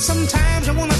Sometimes I wanna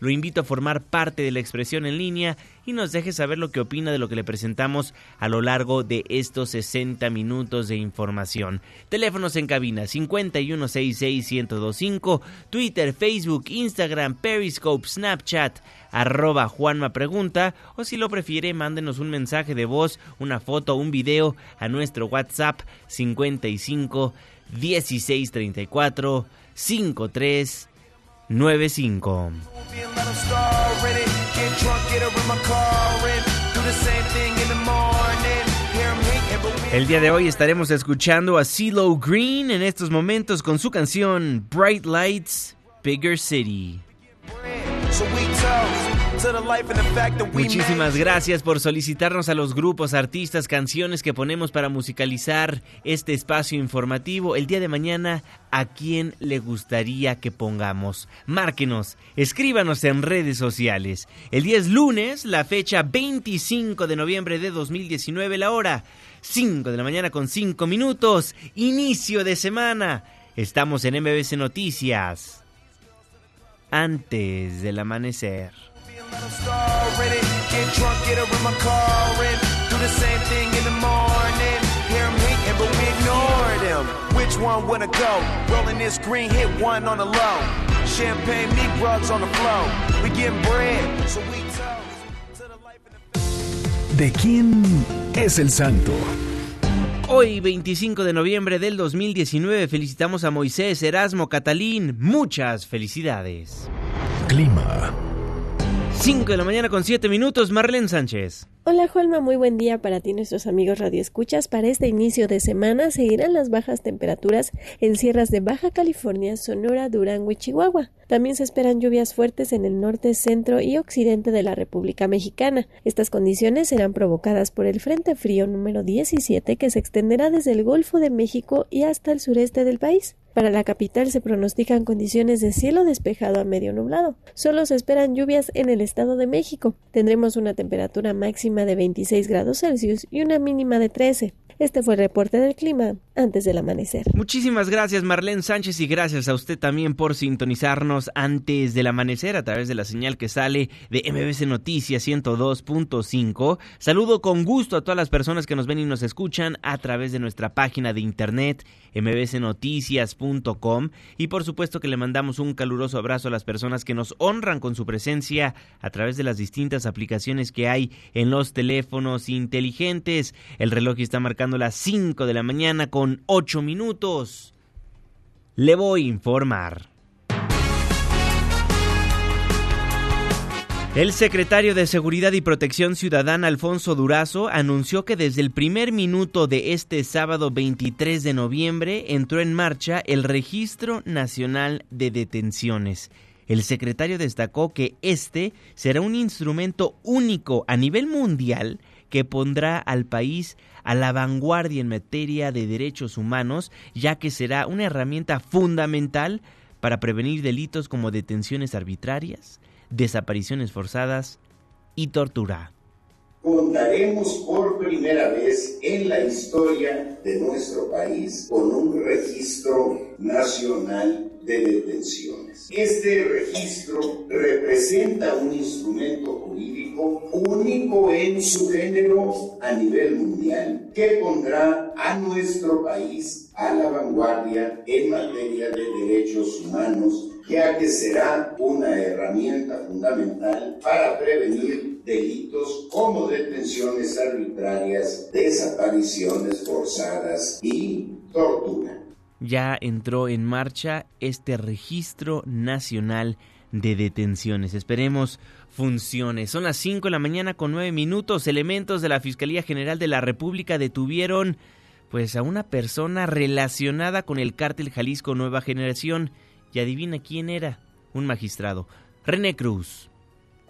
lo invito a formar parte de la expresión en línea y nos deje saber lo que opina de lo que le presentamos a lo largo de estos 60 minutos de información. Teléfonos en cabina 5166125, Twitter, Facebook, Instagram, Periscope, Snapchat, arroba Juanma Pregunta o si lo prefiere mándenos un mensaje de voz, una foto, un video a nuestro WhatsApp 55 1634 53 95. El día de hoy estaremos escuchando a CeeLo Green en estos momentos con su canción Bright Lights, Bigger City. Muchísimas gracias por solicitarnos a los grupos, artistas, canciones que ponemos para musicalizar este espacio informativo. El día de mañana, ¿a quién le gustaría que pongamos? Márquenos, escríbanos en redes sociales. El día es lunes, la fecha 25 de noviembre de 2019, la hora 5 de la mañana con 5 minutos, inicio de semana. Estamos en MBC Noticias. Antes del amanecer. ¿De quién es el santo? Hoy, 25 de noviembre del 2019, felicitamos a Moisés Erasmo Catalín. Muchas felicidades. Clima. 5 de la mañana con 7 minutos, Marlene Sánchez. Hola Juanma, muy buen día para ti nuestros amigos radioescuchas. Para este inicio de semana seguirán las bajas temperaturas en sierras de Baja California, Sonora, Durango y Chihuahua. También se esperan lluvias fuertes en el norte, centro y occidente de la República Mexicana. Estas condiciones serán provocadas por el Frente Frío número 17 que se extenderá desde el Golfo de México y hasta el sureste del país. Para la capital se pronostican condiciones de cielo despejado a medio nublado. Solo se esperan lluvias en el Estado de México. Tendremos una temperatura máxima de 26 grados Celsius y una mínima de 13. Este fue el reporte del clima antes del amanecer. Muchísimas gracias Marlene Sánchez y gracias a usted también por sintonizarnos antes del amanecer a través de la señal que sale de MBC Noticias 102.5. Saludo con gusto a todas las personas que nos ven y nos escuchan a través de nuestra página de internet mbcnoticias.com y por supuesto que le mandamos un caluroso abrazo a las personas que nos honran con su presencia a través de las distintas aplicaciones que hay en los teléfonos inteligentes. El reloj está marcando las 5 de la mañana con 8 minutos. Le voy a informar. El secretario de Seguridad y Protección Ciudadana Alfonso Durazo anunció que desde el primer minuto de este sábado 23 de noviembre entró en marcha el Registro Nacional de Detenciones. El secretario destacó que este será un instrumento único a nivel mundial que pondrá al país a la vanguardia en materia de derechos humanos, ya que será una herramienta fundamental para prevenir delitos como detenciones arbitrarias, desapariciones forzadas y tortura contaremos por primera vez en la historia de nuestro país con un registro nacional de detenciones. Este registro representa un instrumento jurídico único en su género a nivel mundial que pondrá a nuestro país a la vanguardia en materia de derechos humanos, ya que será una herramienta fundamental para prevenir delitos como detenciones arbitrarias, desapariciones forzadas y tortura ya entró en marcha este registro nacional de detenciones. Esperemos funcione. Son las 5 de la mañana con 9 minutos. Elementos de la Fiscalía General de la República detuvieron pues a una persona relacionada con el cártel Jalisco Nueva Generación. Y adivina quién era, un magistrado. René Cruz.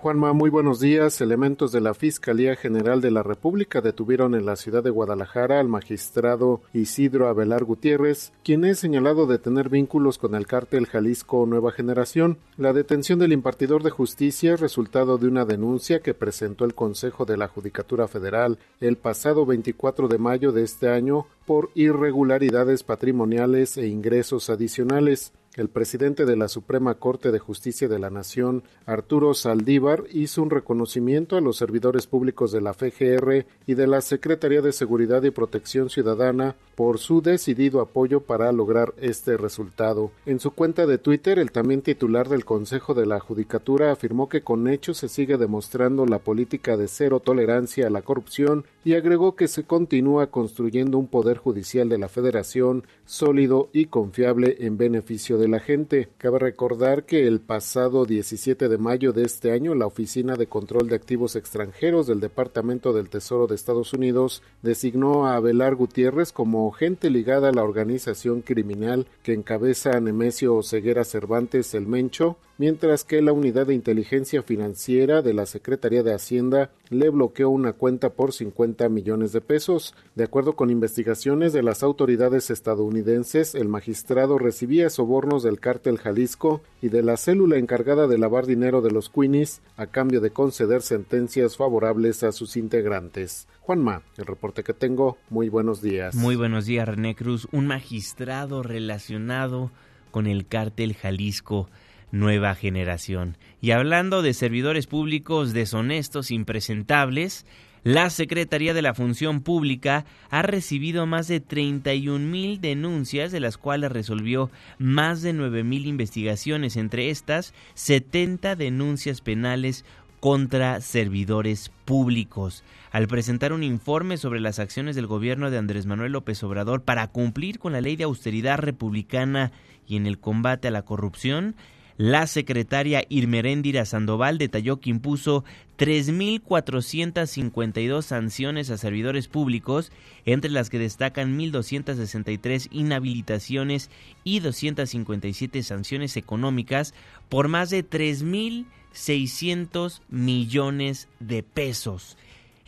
Juanma, muy buenos días. Elementos de la Fiscalía General de la República detuvieron en la ciudad de Guadalajara al magistrado Isidro Abelar Gutiérrez, quien es señalado de tener vínculos con el cártel Jalisco Nueva Generación. La detención del impartidor de justicia es resultado de una denuncia que presentó el Consejo de la Judicatura Federal el pasado 24 de mayo de este año por irregularidades patrimoniales e ingresos adicionales. El presidente de la Suprema Corte de Justicia de la Nación, Arturo Saldívar, hizo un reconocimiento a los servidores públicos de la FGR y de la Secretaría de Seguridad y Protección Ciudadana por su decidido apoyo para lograr este resultado. En su cuenta de Twitter, el también titular del Consejo de la Judicatura afirmó que con hechos se sigue demostrando la política de cero tolerancia a la corrupción y agregó que se continúa construyendo un poder judicial de la Federación sólido y confiable en beneficio de la gente. Cabe recordar que el pasado 17 de mayo de este año la Oficina de Control de Activos Extranjeros del Departamento del Tesoro de Estados Unidos designó a Abelar Gutiérrez como gente ligada a la organización criminal que encabeza Nemesio Ceguera Cervantes el Mencho mientras que la Unidad de Inteligencia Financiera de la Secretaría de Hacienda le bloqueó una cuenta por 50 millones de pesos. De acuerdo con investigaciones de las autoridades estadounidenses, el magistrado recibía sobornos del cártel Jalisco y de la célula encargada de lavar dinero de los Queenies a cambio de conceder sentencias favorables a sus integrantes. Juanma, el reporte que tengo, muy buenos días. Muy buenos días, René Cruz, un magistrado relacionado con el cártel Jalisco nueva generación. Y hablando de servidores públicos deshonestos, impresentables, la Secretaría de la Función Pública ha recibido más de 31 mil denuncias, de las cuales resolvió más de 9 mil investigaciones, entre estas 70 denuncias penales contra servidores públicos. Al presentar un informe sobre las acciones del gobierno de Andrés Manuel López Obrador para cumplir con la ley de austeridad republicana y en el combate a la corrupción, la secretaria Irmeréndira Sandoval detalló que impuso 3.452 sanciones a servidores públicos, entre las que destacan 1.263 inhabilitaciones y 257 sanciones económicas por más de 3.600 millones de pesos.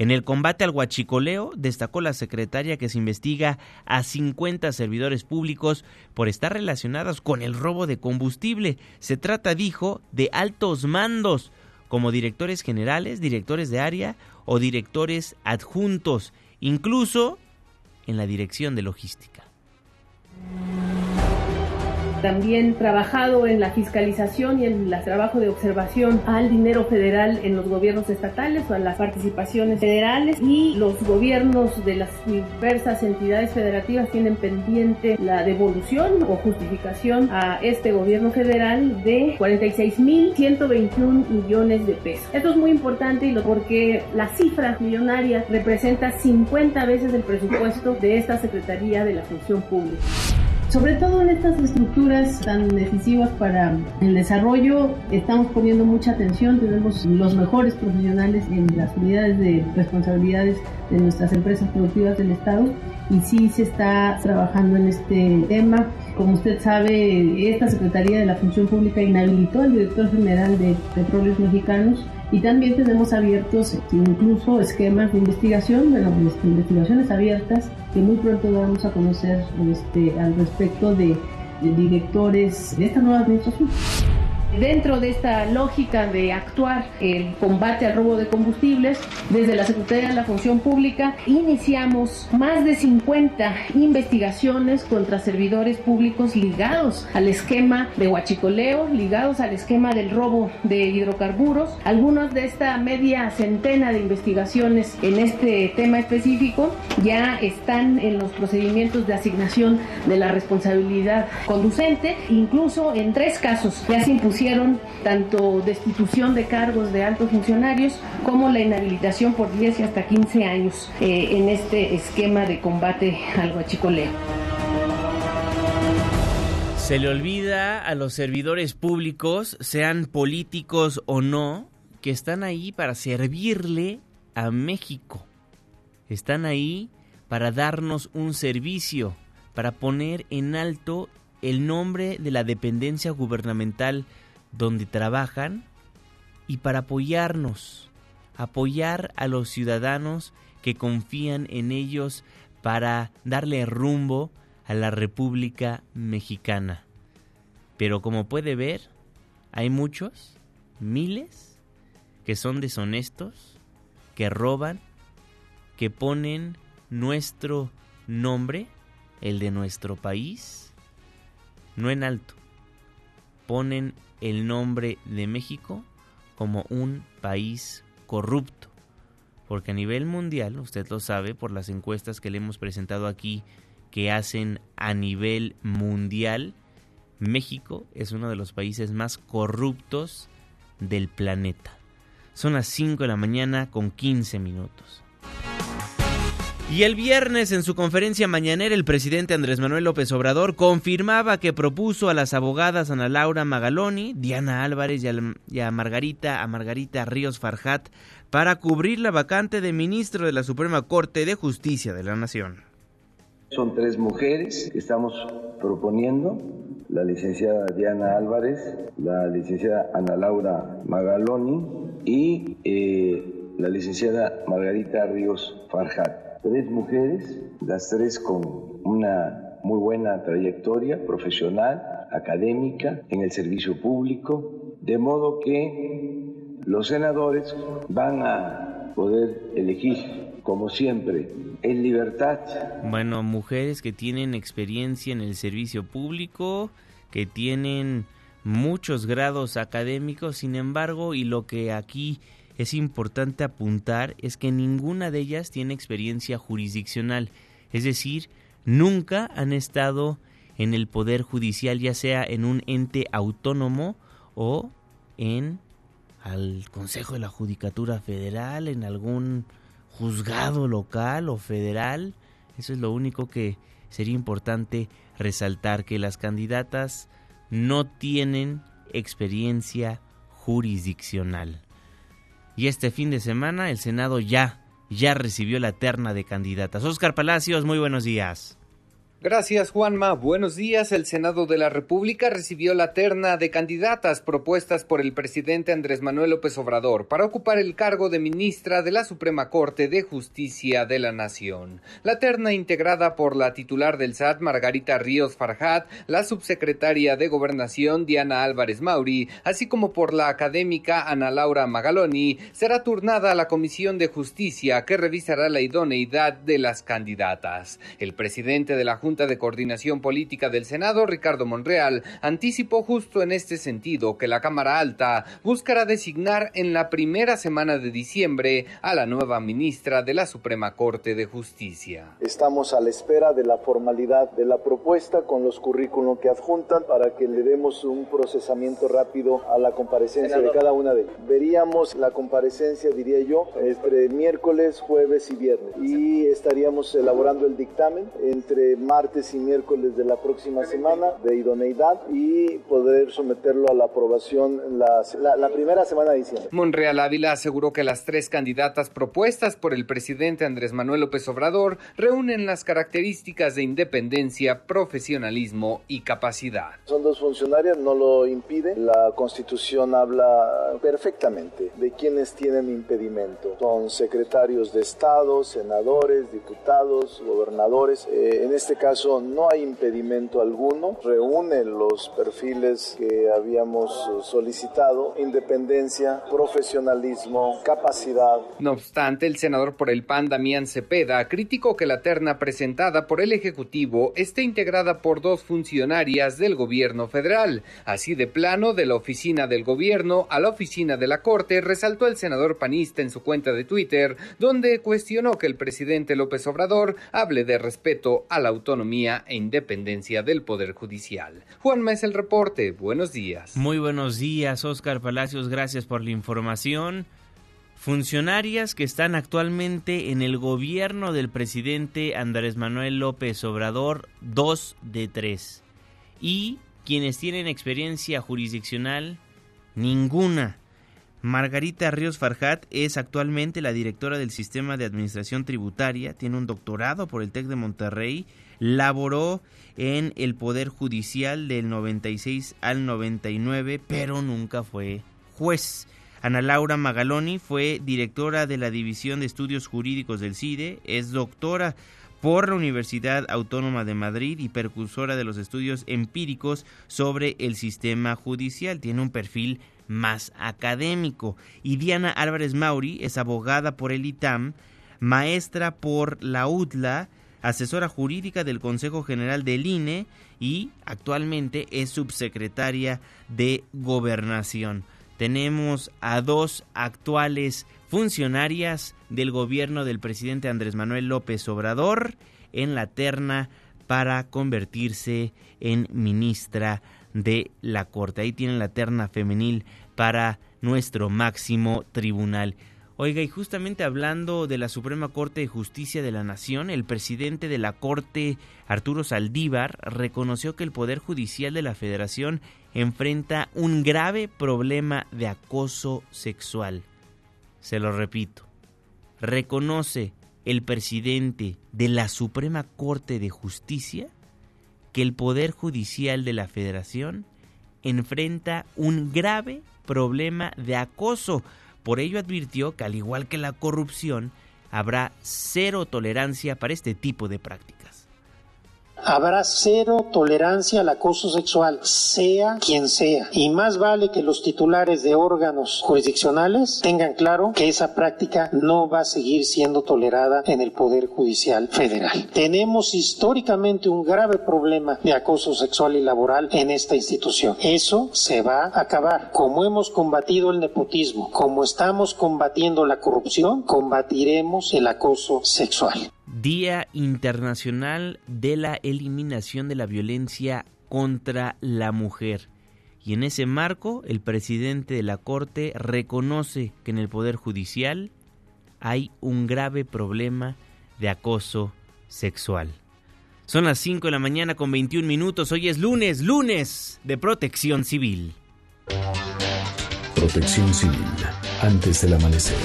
En el combate al huachicoleo, destacó la secretaria que se investiga a 50 servidores públicos por estar relacionados con el robo de combustible. Se trata, dijo, de altos mandos, como directores generales, directores de área o directores adjuntos, incluso en la dirección de logística también trabajado en la fiscalización y en el trabajo de observación al dinero federal en los gobiernos estatales o a las participaciones federales y los gobiernos de las diversas entidades federativas tienen pendiente la devolución o justificación a este gobierno federal de 46.121 millones de pesos. Esto es muy importante porque la cifra millonaria representa 50 veces el presupuesto de esta Secretaría de la Función Pública. Sobre todo en estas estructuras tan decisivas para el desarrollo, estamos poniendo mucha atención, tenemos los mejores profesionales en las unidades de responsabilidades de nuestras empresas productivas del Estado y sí se está trabajando en este tema. Como usted sabe, esta Secretaría de la Función Pública inhabilitó al director general de Petróleos Mexicanos Y también tenemos abiertos incluso esquemas de investigación, de las investigaciones abiertas, que muy pronto vamos a conocer este, al respecto de, de directores de esta nueva administración. Dentro de esta lógica de actuar el combate al robo de combustibles, desde la Secretaría de la Función Pública iniciamos más de 50 investigaciones contra servidores públicos ligados al esquema de huachicoleo, ligados al esquema del robo de hidrocarburos. Algunas de esta media centena de investigaciones en este tema específico ya están en los procedimientos de asignación de la responsabilidad conducente. Incluso en tres casos ya se impusieron tanto destitución de cargos de altos funcionarios como la inhabilitación por 10 y hasta 15 años eh, en este esquema de combate al guachicoleo. Se le olvida a los servidores públicos, sean políticos o no, que están ahí para servirle a México. Están ahí para darnos un servicio, para poner en alto el nombre de la dependencia gubernamental donde trabajan y para apoyarnos, apoyar a los ciudadanos que confían en ellos para darle rumbo a la República Mexicana. Pero como puede ver, hay muchos, miles, que son deshonestos, que roban, que ponen nuestro nombre, el de nuestro país, no en alto, ponen el nombre de México como un país corrupto. Porque a nivel mundial, usted lo sabe por las encuestas que le hemos presentado aquí, que hacen a nivel mundial, México es uno de los países más corruptos del planeta. Son las 5 de la mañana con 15 minutos. Y el viernes en su conferencia mañanera el presidente Andrés Manuel López Obrador confirmaba que propuso a las abogadas Ana Laura Magaloni, Diana Álvarez y a, Margarita, a Margarita Ríos Farjat para cubrir la vacante de ministro de la Suprema Corte de Justicia de la Nación. Son tres mujeres que estamos proponiendo, la licenciada Diana Álvarez, la licenciada Ana Laura Magaloni y eh, la licenciada Margarita Ríos Farjat tres mujeres, las tres con una muy buena trayectoria profesional, académica, en el servicio público, de modo que los senadores van a poder elegir, como siempre, en libertad. Bueno, mujeres que tienen experiencia en el servicio público, que tienen muchos grados académicos, sin embargo, y lo que aquí es importante apuntar es que ninguna de ellas tiene experiencia jurisdiccional, es decir, nunca han estado en el poder judicial, ya sea en un ente autónomo o en al Consejo de la Judicatura Federal, en algún juzgado local o federal. Eso es lo único que sería importante resaltar, que las candidatas no tienen experiencia jurisdiccional. Y este fin de semana el Senado ya, ya recibió la terna de candidatas. Oscar Palacios, muy buenos días. Gracias, Juanma. Buenos días. El Senado de la República recibió la terna de candidatas propuestas por el presidente Andrés Manuel López Obrador para ocupar el cargo de ministra de la Suprema Corte de Justicia de la Nación. La terna integrada por la titular del SAT, Margarita Ríos Farjat, la subsecretaria de Gobernación, Diana Álvarez Mauri, así como por la académica Ana Laura Magaloni, será turnada a la Comisión de Justicia que revisará la idoneidad de las candidatas. El presidente de la Junta Junta de Coordinación Política del Senado, Ricardo Monreal, anticipó justo en este sentido que la Cámara Alta buscará designar en la primera semana de diciembre a la nueva ministra de la Suprema Corte de Justicia. Estamos a la espera de la formalidad de la propuesta con los currículum que adjuntan para que le demos un procesamiento rápido a la comparecencia de cada una de ellas. Veríamos la comparecencia, diría yo, entre miércoles, jueves y viernes y estaríamos elaborando el dictamen entre martes martes y miércoles de la próxima semana de idoneidad y poder someterlo a la aprobación la, la primera semana de diciembre. Monreal Ávila aseguró que las tres candidatas propuestas por el presidente Andrés Manuel López Obrador reúnen las características de independencia, profesionalismo y capacidad. Son dos funcionarias, no lo impide. La Constitución habla perfectamente de quienes tienen impedimento. Son secretarios de Estado, senadores, diputados, gobernadores. Eh, en este caso no hay impedimento alguno. Reúne los perfiles que habíamos solicitado. Independencia, profesionalismo, capacidad. No obstante, el senador por el PAN, Damián Cepeda, criticó que la terna presentada por el Ejecutivo esté integrada por dos funcionarias del gobierno federal. Así de plano, de la oficina del gobierno a la oficina de la Corte, resaltó el senador panista en su cuenta de Twitter, donde cuestionó que el presidente López Obrador hable de respeto a la autonomía e independencia del Poder Judicial. Juan es el reporte. Buenos días. Muy buenos días, Oscar Palacios. Gracias por la información. Funcionarias que están actualmente en el gobierno del presidente Andrés Manuel López Obrador, dos de tres. Y quienes tienen experiencia jurisdiccional, ninguna. Margarita Ríos Farjat es actualmente la directora del Sistema de Administración Tributaria, tiene un doctorado por el TEC de Monterrey, laboró en el Poder Judicial del 96 al 99, pero nunca fue juez. Ana Laura Magaloni fue directora de la División de Estudios Jurídicos del CIDE, es doctora por la Universidad Autónoma de Madrid y percursora de los estudios empíricos sobre el sistema judicial. Tiene un perfil más académico. Y Diana Álvarez Mauri es abogada por el ITAM, maestra por la UTLA, asesora jurídica del Consejo General del INE y actualmente es subsecretaria de Gobernación tenemos a dos actuales funcionarias del gobierno del presidente Andrés Manuel López Obrador en la terna para convertirse en ministra de la Corte. Ahí tienen la terna femenil para nuestro máximo tribunal. Oiga, y justamente hablando de la Suprema Corte de Justicia de la Nación, el presidente de la Corte, Arturo Saldívar, reconoció que el Poder Judicial de la Federación enfrenta un grave problema de acoso sexual. Se lo repito, reconoce el presidente de la Suprema Corte de Justicia que el Poder Judicial de la Federación enfrenta un grave problema de acoso por ello advirtió que al igual que la corrupción, habrá cero tolerancia para este tipo de prácticas. Habrá cero tolerancia al acoso sexual, sea quien sea. Y más vale que los titulares de órganos jurisdiccionales tengan claro que esa práctica no va a seguir siendo tolerada en el Poder Judicial Federal. Tenemos históricamente un grave problema de acoso sexual y laboral en esta institución. Eso se va a acabar. Como hemos combatido el nepotismo, como estamos combatiendo la corrupción, combatiremos el acoso sexual. Día Internacional de la Eliminación de la Violencia contra la Mujer. Y en ese marco, el presidente de la Corte reconoce que en el Poder Judicial hay un grave problema de acoso sexual. Son las 5 de la mañana con 21 minutos. Hoy es lunes, lunes de protección civil. Protección civil, antes del amanecer.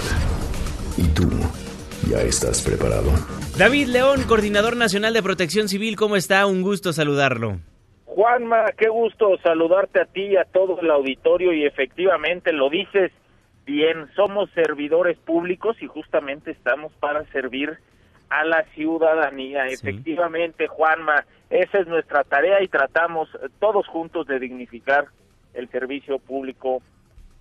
¿Y tú? ¿Ya estás preparado? David León, coordinador nacional de protección civil, ¿cómo está? Un gusto saludarlo. Juanma, qué gusto saludarte a ti y a todo el auditorio y efectivamente lo dices bien, somos servidores públicos y justamente estamos para servir a la ciudadanía. Efectivamente, Juanma, esa es nuestra tarea y tratamos todos juntos de dignificar el servicio público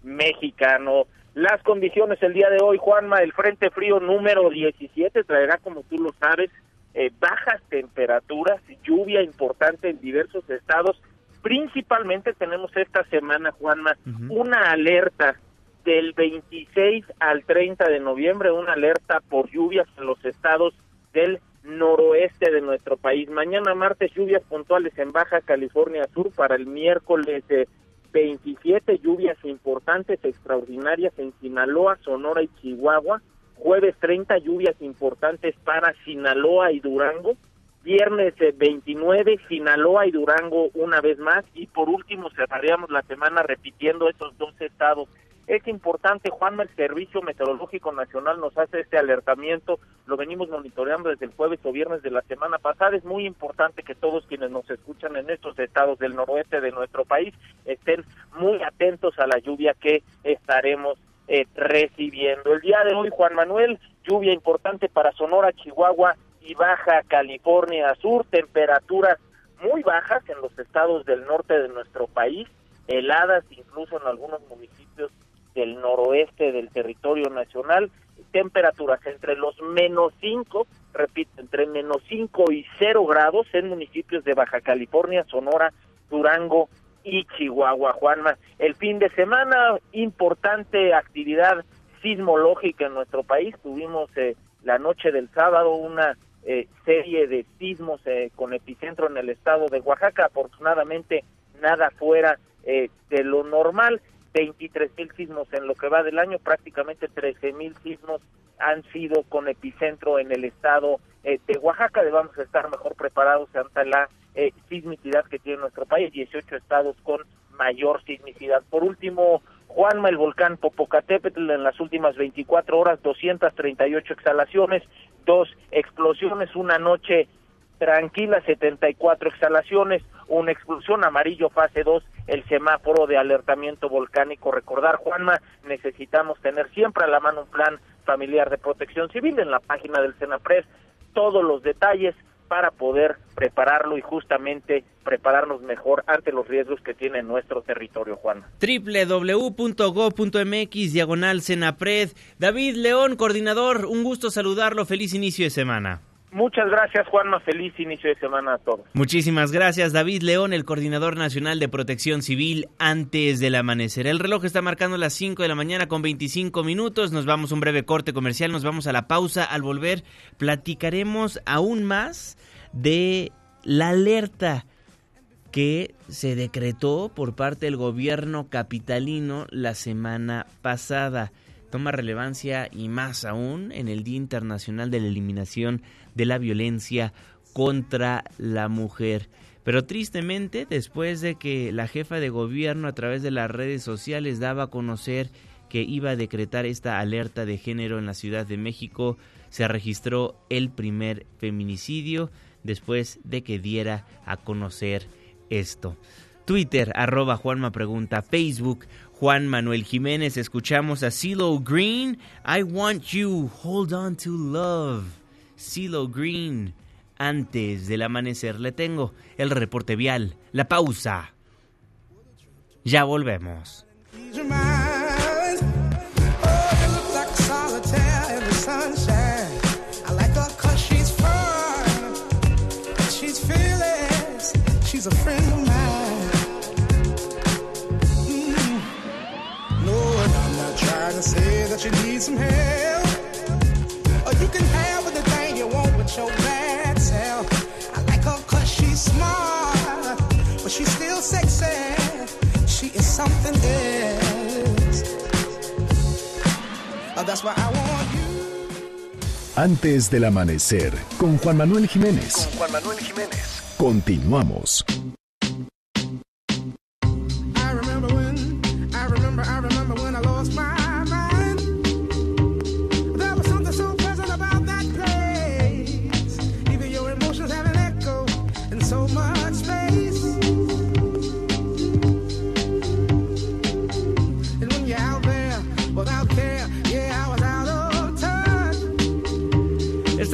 mexicano. Las condiciones el día de hoy, Juanma, el Frente Frío número 17 traerá, como tú lo sabes, eh, bajas temperaturas, lluvia importante en diversos estados. Principalmente tenemos esta semana, Juanma, una alerta del 26 al 30 de noviembre, una alerta por lluvias en los estados del noroeste de nuestro país. Mañana martes lluvias puntuales en Baja California Sur para el miércoles eh, 27 lluvias importantes extraordinarias en Sinaloa, Sonora y Chihuahua. Jueves 30 lluvias importantes para Sinaloa y Durango. viernes 29, Sinaloa y Durango una vez más, y por último cerraríamos la semana repitiendo estos dos estados. Es importante, Juanma, el Servicio Meteorológico Nacional nos hace este alertamiento, lo venimos monitoreando desde el jueves o viernes de la semana pasada, es muy importante que todos quienes nos escuchan en estos estados del noroeste de nuestro país estén muy atentos a la lluvia que estaremos eh, recibiendo. El día de hoy, Juan Manuel, lluvia importante para Sonora, Chihuahua y Baja California Sur, temperaturas muy bajas en los estados del norte de nuestro país, heladas incluso en algunos municipios del noroeste del territorio nacional, temperaturas entre los menos 5, repito, entre menos 5 y 0 grados en municipios de Baja California, Sonora, Durango y Chihuahua, Juanma. El fin de semana, importante actividad sismológica en nuestro país. Tuvimos eh, la noche del sábado una eh, serie de sismos eh, con epicentro en el estado de Oaxaca. Afortunadamente, nada fuera de lo normal. 23 mil sismos en lo que va del año, prácticamente 13 mil sismos han sido con epicentro en el estado eh, de Oaxaca. Debamos estar mejor preparados ante la eh, sismicidad que tiene nuestro país, 18 estados con mayor sismicidad. Por último, Juanma, el volcán Popocatépetl en las últimas 24 horas, 238 exhalaciones, dos explosiones, una noche tranquila, 74 exhalaciones, una explosión amarillo fase 2, el semáforo de alertamiento volcánico. Recordar, Juanma, necesitamos tener siempre a la mano un plan familiar de protección civil en la página del Senapres, todos los detalles para poder prepararlo y justamente prepararnos mejor ante los riesgos que tiene nuestro territorio, Juan. www.go.mx diagonal Senapred. David León, coordinador, un gusto saludarlo. Feliz inicio de semana. Muchas gracias, Juanma. Feliz inicio de semana a todos. Muchísimas gracias, David León, el coordinador nacional de protección civil antes del amanecer. El reloj está marcando las 5 de la mañana con 25 minutos. Nos vamos a un breve corte comercial, nos vamos a la pausa. Al volver, platicaremos aún más de la alerta que se decretó por parte del gobierno capitalino la semana pasada. Toma relevancia y más aún en el Día Internacional de la Eliminación de la violencia contra la mujer. Pero tristemente, después de que la jefa de gobierno a través de las redes sociales daba a conocer que iba a decretar esta alerta de género en la Ciudad de México, se registró el primer feminicidio después de que diera a conocer esto. Twitter, arroba Juanma Pregunta, Facebook, Juan Manuel Jiménez, escuchamos a CeeLo Green, I Want You, Hold On To Love. CeeLo Green. Antes del amanecer le tengo el reporte vial, la pausa. Ya volvemos. Say that you need some help. Or you can have your bad self. I like her cause she's smart, but she's still sexy. She is something else. Oh, that's why I want you. Antes del amanecer, con Juan Manuel Jiménez. Con Juan Manuel Jiménez. Continuamos.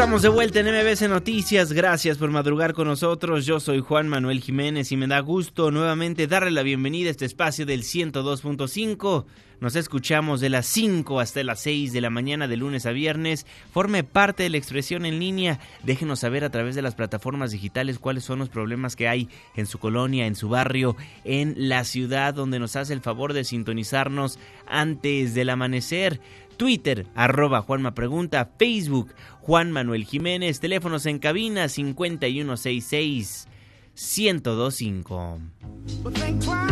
Estamos de vuelta en MBC Noticias. Gracias por madrugar con nosotros. Yo soy Juan Manuel Jiménez y me da gusto nuevamente darle la bienvenida a este espacio del 102.5. Nos escuchamos de las 5 hasta las 6 de la mañana de lunes a viernes. Forme parte de la expresión en línea. Déjenos saber a través de las plataformas digitales cuáles son los problemas que hay en su colonia, en su barrio, en la ciudad donde nos hace el favor de sintonizarnos antes del amanecer. Twitter, arroba Juanma Pregunta, Facebook, Juan Manuel Jiménez, teléfonos en cabina 5166 1025.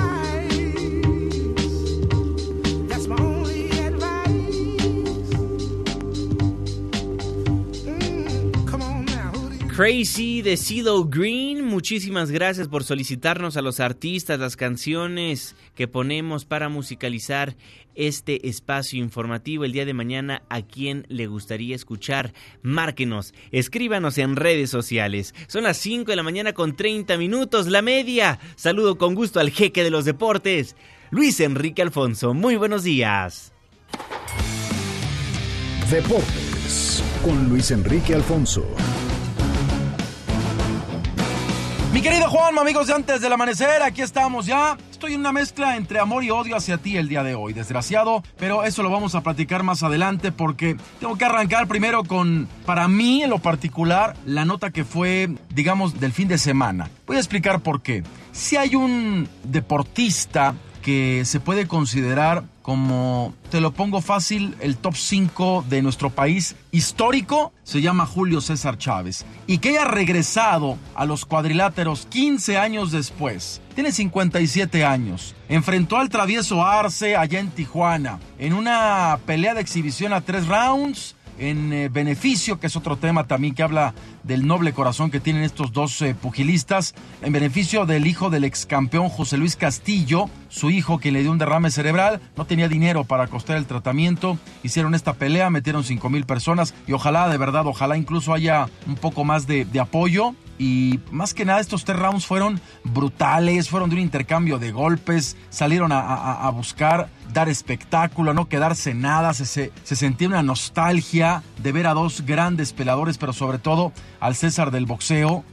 Crazy de CeeLo Green. Muchísimas gracias por solicitarnos a los artistas las canciones que ponemos para musicalizar este espacio informativo el día de mañana. ¿A quién le gustaría escuchar? Márquenos, escríbanos en redes sociales. Son las 5 de la mañana con 30 minutos, la media. Saludo con gusto al jeque de los deportes, Luis Enrique Alfonso. Muy buenos días. Deportes con Luis Enrique Alfonso. Mi querido Juan, amigos de antes del amanecer, aquí estamos ya. Estoy en una mezcla entre amor y odio hacia ti el día de hoy, desgraciado, pero eso lo vamos a platicar más adelante porque tengo que arrancar primero con, para mí en lo particular, la nota que fue, digamos, del fin de semana. Voy a explicar por qué. Si hay un deportista que se puede considerar como, te lo pongo fácil, el top 5 de nuestro país histórico, se llama Julio César Chávez. Y que haya regresado a los cuadriláteros 15 años después. Tiene 57 años. Enfrentó al travieso Arce allá en Tijuana. En una pelea de exhibición a tres rounds en eh, beneficio, que es otro tema también que habla del noble corazón que tienen estos dos eh, pugilistas, en beneficio del hijo del ex campeón José Luis Castillo, su hijo que le dio un derrame cerebral, no tenía dinero para costar el tratamiento, hicieron esta pelea, metieron 5 mil personas y ojalá de verdad, ojalá incluso haya un poco más de, de apoyo y más que nada estos tres rounds fueron brutales, fueron de un intercambio de golpes, salieron a, buscar dar espectáculo, no quedarse nada, se, se, sentía una nostalgia de ver a dos grandes peladores, pero sobre todo al César del boxeo,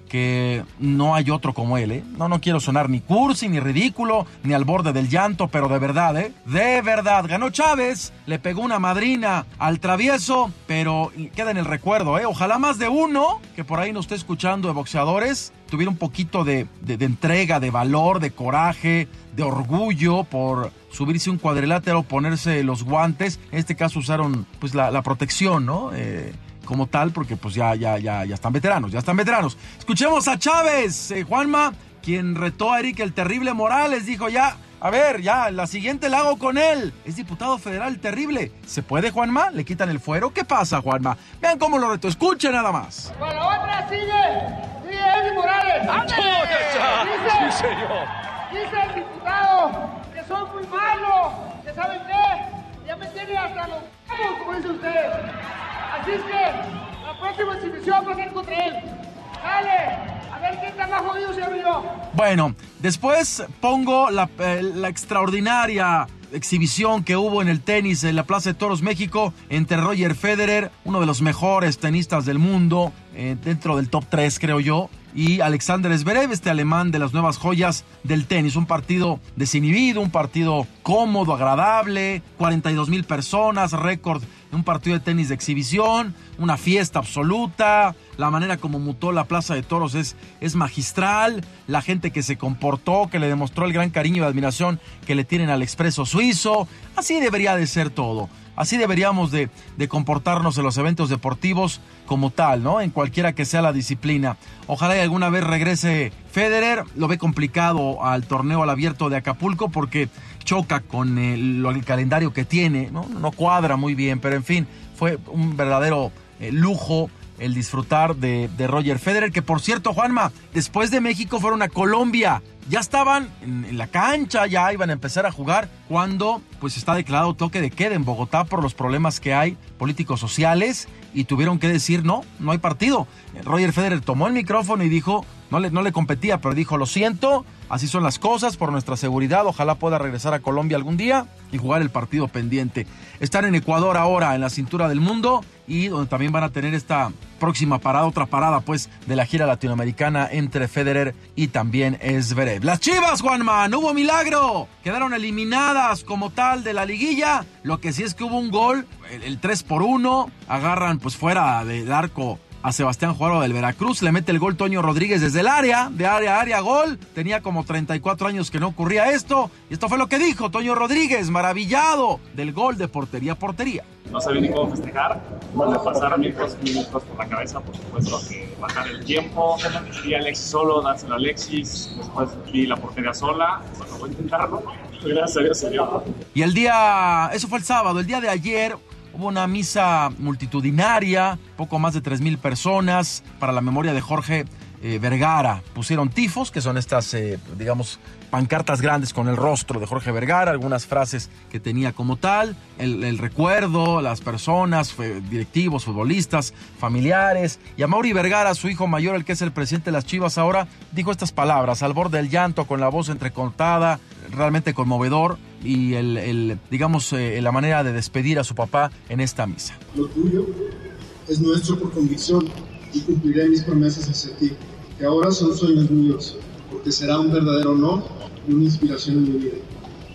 no hay otro como él, ¿eh? No, no quiero sonar ni cursi, ni ridículo, ni al borde del llanto, pero de verdad, ¿eh? De verdad, ganó Chávez, le pegó una madrina al travieso, pero queda en el recuerdo, ¿eh? Ojalá más de uno que por ahí nos esté escuchando de boxeadores tuviera un poquito de, entrega, de valor, de coraje, de orgullo por subirse un cuadrilátero, ponerse los guantes. En este caso usaron pues la, protección, ¿no? Eh, como tal, porque pues ya, ya, ya, ya están veteranos, ya están veteranos. Escuchemos a Chávez, eh, Juanma, quien retó a Eric el Terrible Morales, dijo ya, a ver, ya, la siguiente la hago con él. Es diputado federal terrible. ¿Se puede, Juanma? ¿Le quitan el fuero? ¿Qué pasa, Juanma? Vean cómo lo reto. Escuchen nada más. Para otra sigue. Sigue Eddie Morales. Dice, sí, señor. Dice el diputado que soy muy malo. ¿Que saben qué? Ya me tiene hasta los como dice usted. Así que la próxima exhibición va a contra él. ¡Dale! A ver quién está más jodido se abrió. Bueno, después pongo la, eh, la extraordinaria exhibición que hubo en el tenis en la Plaza de Toros México entre Roger Federer, uno de los mejores tenistas del mundo, eh, dentro del top 3 creo yo, y Alexander Zverev, este alemán de las nuevas joyas del tenis. Un partido desinhibido, un partido cómodo, agradable, 42 mil personas, récord un partido de tenis de exhibición, una fiesta absoluta, la manera como mutó la Plaza de Toros es, es magistral, la gente que se comportó, que le demostró el gran cariño y admiración que le tienen al expreso suizo, así debería de ser todo. Así deberíamos de, de, comportarnos en los eventos deportivos como tal, ¿no? En cualquiera que sea la disciplina. Ojalá y alguna vez regrese Federer. Lo ve complicado al torneo al abierto de Acapulco porque choca con el, el calendario que tiene, ¿no? No cuadra muy bien, pero en fin, fue un verdadero eh, lujo el disfrutar de, de, Roger Federer, que por cierto, Juanma, después de México fueron a Colombia. Ya estaban en, en, la cancha, ya iban a empezar a jugar cuando pues está declarado toque de queda en Bogotá por los problemas que hay políticos sociales y tuvieron que decir no, no hay partido. Roger Federer tomó el micrófono y dijo, no le, no le competía, pero dijo, lo siento, así son las cosas por nuestra seguridad, ojalá pueda regresar a Colombia algún día y jugar el partido pendiente. Están en Ecuador ahora, en la cintura del mundo, y donde también van a tener esta próxima parada, otra parada pues de la gira latinoamericana entre Federer y también Zverev. Las Chivas, Juanma, no hubo milagro, quedaron eliminadas como tal de la liguilla, lo que sí es que hubo un gol, el, 3 por 1, agarran pues fuera del arco a Sebastián Juaro del Veracruz. Le mete el gol Toño Rodríguez desde el área, de área a área, gol. Tenía como 34 años que no ocurría esto. Y esto fue lo que dijo Toño Rodríguez, maravillado del gol de portería a portería. No sabía ni cómo festejar. Cuando pasaron mil minutos por la cabeza, por supuesto, que bajar el tiempo. Y Alexis solo, dárselo a Alexis. Después vi la portería sola. Bueno, voy a intentarlo. Gracias a Dios, señor. Y el día, eso fue el sábado, el día de ayer hubo una misa multitudinaria, poco más de 3.000 personas, para la memoria de Jorge eh, Vergara. Pusieron tifos, que son estas, eh, digamos, pancartas grandes con el rostro de Jorge Vergara, algunas frases que tenía como tal, el, recuerdo, las personas, directivos, futbolistas, familiares. Y a Mauri Vergara, su hijo mayor, el que es el presidente de las Chivas ahora, dijo estas palabras, al borde del llanto, con la voz entrecortada, realmente conmovedor, y el, digamos, eh, la manera de despedir a su papá en esta misa. Lo tuyo es nuestro por convicción y cumpliré mis promesas hacia ti que ahora son sueños míos, porque será un verdadero honor y una inspiración en mi vida.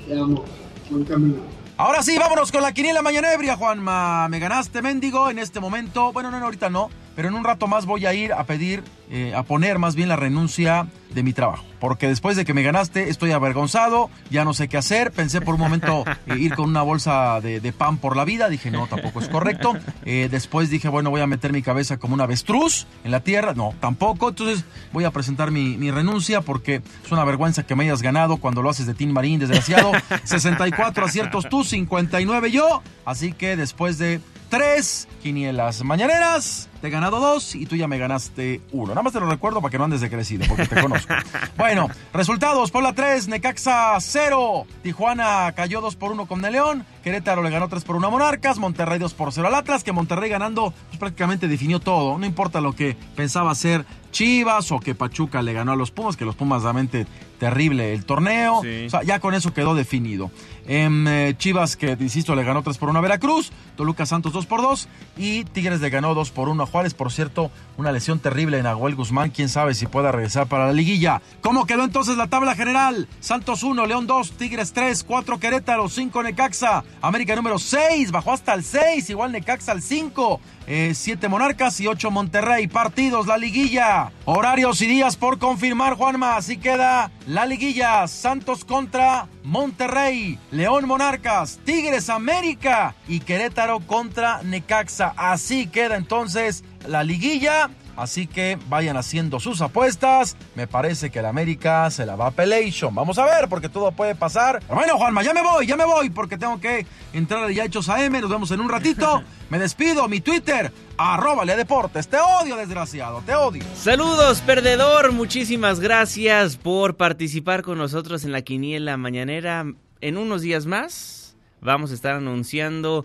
Te amo. Buen camino. Ahora sí, vámonos con la quiniela mañanebria, Juanma. Me ganaste, mendigo, en este momento. Bueno, no, no, ahorita no. Pero en un rato más voy a ir a pedir, eh, a poner más bien la renuncia de mi trabajo. Porque después de que me ganaste estoy avergonzado, ya no sé qué hacer. Pensé por un momento eh, ir con una bolsa de, pan por la vida. Dije, no, tampoco es correcto. Eh, después dije, bueno, voy a meter mi cabeza como un avestruz en la tierra. No, tampoco. Entonces voy a presentar mi, mi renuncia porque es una vergüenza que me hayas ganado cuando lo haces de Tim Marín, desgraciado. 64 aciertos tú, 59 yo. Así que después de tres quinielas mañaneras. Te he ganado dos y tú ya me ganaste uno. Nada más te lo recuerdo para que no andes de crecido, porque te conozco. bueno, resultados: Puebla 3, Necaxa 0. Tijuana cayó 2 por 1 con el León. Querétaro le ganó 3 por 1 a Monarcas. Monterrey 2 por 0 al Atlas. Que Monterrey ganando pues, prácticamente definió todo. No importa lo que pensaba hacer Chivas o que Pachuca le ganó a los Pumas, que los Pumas realmente terrible el torneo. O sea, ya con eso quedó definido. En eh, Chivas, que insisto, le ganó 3 por 1 a Veracruz. Toluca Santos 2 por 2. Y Tigres le ganó 2 por 1 a Juárez. Por cierto, una lesión terrible en Aguel Guzmán. Quién sabe si pueda regresar para la liguilla. ¿Cómo quedó entonces la tabla general? Santos 1, León 2, Tigres 3, 4 Querétaro, 5 Necaxa. América número 6, bajó hasta el 6. Igual Necaxa al 5. 7 eh, Monarcas y 8 Monterrey. Partidos, la liguilla. Horarios y días por confirmar, Juanma. Así queda la liguilla. Santos contra Monterrey. León Monarcas. Tigres América. Y Querétaro contra Necaxa. Así queda entonces la liguilla. Así que vayan haciendo sus apuestas. Me parece que el América se la va a Pelation. Vamos a ver, porque todo puede pasar. bueno, Juanma, ya me voy, ya me voy, porque tengo que entrar a Ya Hechos AM. Nos vemos en un ratito. Me despido. Mi Twitter, arroba deportes. Te odio, desgraciado, te odio. Saludos, perdedor. Muchísimas gracias por participar con nosotros en la quiniela mañanera. En unos días más vamos a estar anunciando